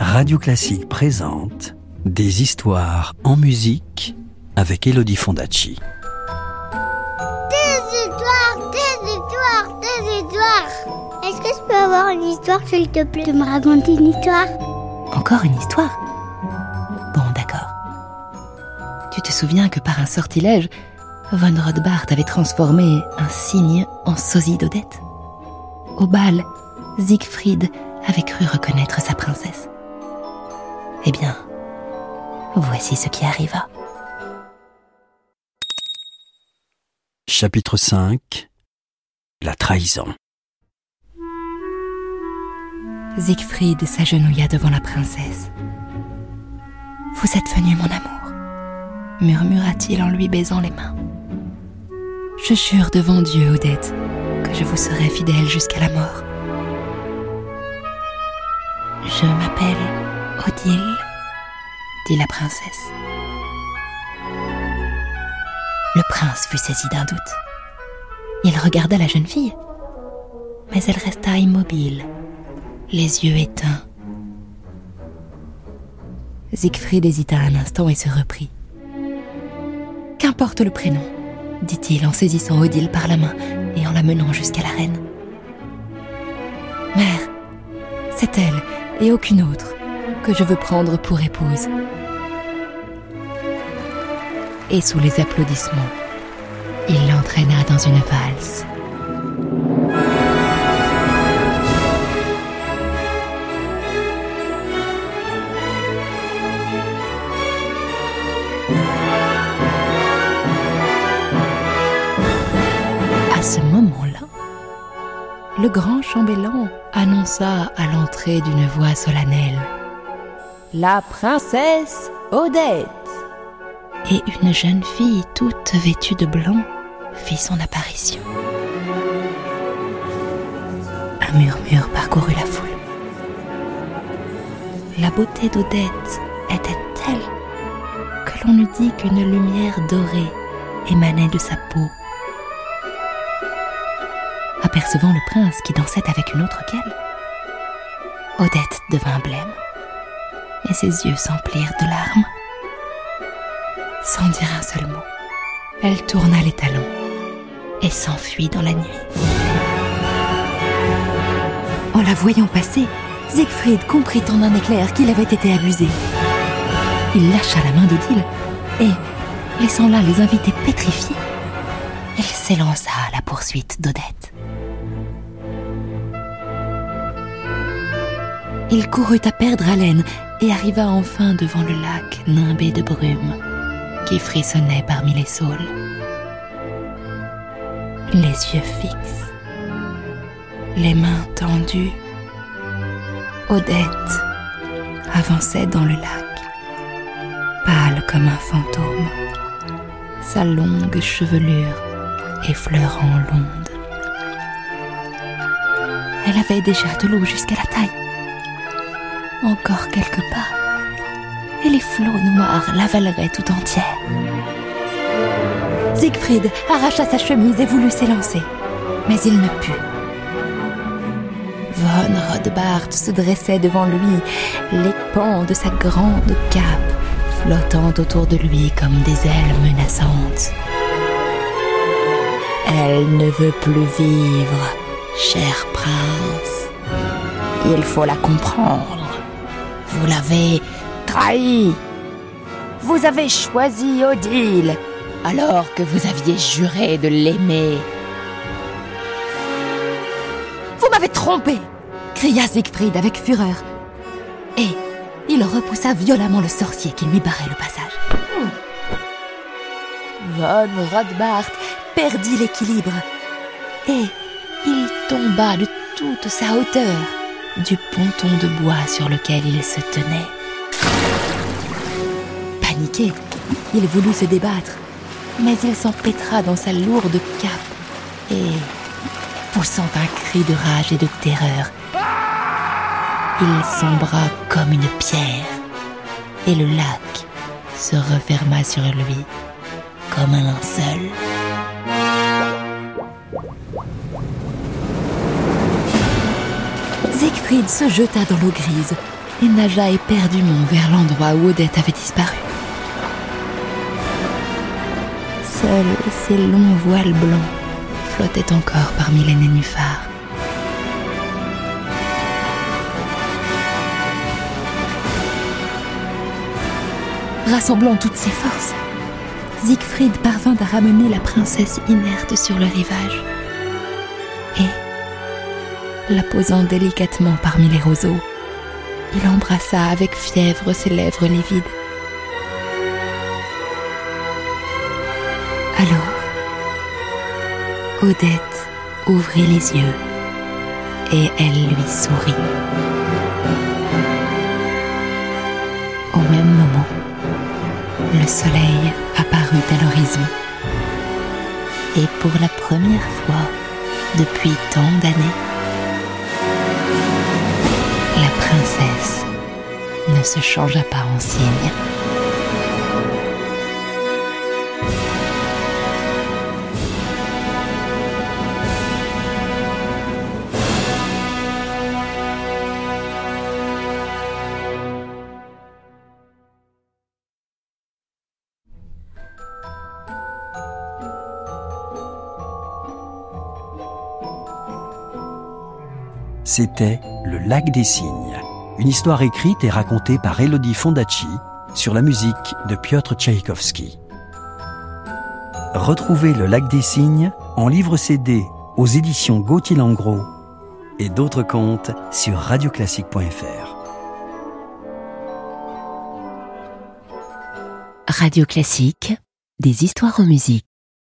Radio Classique présente Des histoires en musique avec Elodie Fondacci. Des histoires, des histoires, des histoires. Est-ce que je peux avoir une histoire, s'il te plaît, de me raconter une histoire? Encore une histoire? Bon, d'accord. Tu te souviens que par un sortilège, Von Rothbart avait transformé un cygne en sosie d'Odette? Au bal, Siegfried avait cru reconnaître sa princesse. Eh bien, voici ce qui arriva. Chapitre 5 La trahison. Siegfried s'agenouilla devant la princesse. Vous êtes venu, mon amour, murmura-t-il en lui baisant les mains. Je jure devant Dieu, Odette, que je vous serai fidèle jusqu'à la mort. Je m'appelle Odile, dit la princesse. Le prince fut saisi d'un doute. Il regarda la jeune fille, mais elle resta immobile, les yeux éteints. Siegfried hésita un instant et se reprit. Qu'importe le prénom, dit-il en saisissant Odile par la main et en la menant jusqu'à la reine. Mère, c'est elle et aucune autre que je veux prendre pour épouse. Et sous les applaudissements, il l'entraîna dans une valse. Le grand chambellan annonça à l'entrée d'une voix solennelle La princesse Odette Et une jeune fille toute vêtue de blanc fit son apparition. Un murmure parcourut la foule. La beauté d'Odette était telle que l'on eût dit qu'une lumière dorée émanait de sa peau apercevant le prince qui dansait avec une autre qu'elle. Odette devint blême et ses yeux s'emplirent de larmes. Sans dire un seul mot, elle tourna les talons et s'enfuit dans la nuit. En la voyant passer, Siegfried comprit en un éclair qu'il avait été abusé. Il lâcha la main d'Odile et, laissant là les invités pétrifiés, il s'élança à la poursuite d'Odette. Il courut à perdre haleine et arriva enfin devant le lac nimbé de brume qui frissonnait parmi les saules. Les yeux fixes, les mains tendues, Odette avançait dans le lac, pâle comme un fantôme, sa longue chevelure effleurant l'onde. Elle avait déjà de l'eau jusqu'à la taille encore quelques pas, et les flots noirs l'avaleraient tout entière. Siegfried arracha sa chemise et voulut s'élancer, mais il ne put. Von Rodbart se dressait devant lui, les pans de sa grande cape flottant autour de lui comme des ailes menaçantes. Elle ne veut plus vivre, cher prince. Il faut la comprendre. Vous l'avez trahi. Vous avez choisi Odile alors que vous aviez juré de l'aimer. Vous m'avez trompé cria Siegfried avec fureur. Et il repoussa violemment le sorcier qui lui barrait le passage. Von Rothbart perdit l'équilibre et il tomba de toute sa hauteur du ponton de bois sur lequel il se tenait. Paniqué, il voulut se débattre, mais il s'empêtra dans sa lourde cape et, poussant un cri de rage et de terreur, il sombra comme une pierre et le lac se referma sur lui comme un linceul. Siegfried se jeta dans l'eau grise, et nagea éperdument vers l'endroit où Odette avait disparu. Seuls ses longs voiles blancs flottaient encore parmi les nénuphars. Rassemblant toutes ses forces, Siegfried parvint à ramener la princesse inerte sur le rivage. Et, la posant délicatement parmi les roseaux, il embrassa avec fièvre ses lèvres livides. Alors, Odette ouvrit les yeux et elle lui sourit. Au même moment, le soleil apparut à l'horizon. Et pour la première fois depuis tant d'années, princesse ne se changea pas en cygne. C'était Le Lac des Cygnes, une histoire écrite et racontée par Elodie Fondacci sur la musique de Piotr Tchaïkovski. Retrouvez Le Lac des Cygnes en livre CD aux éditions Gauthier Langros et d'autres contes sur radioclassique.fr. Radio Classique, des histoires en musique.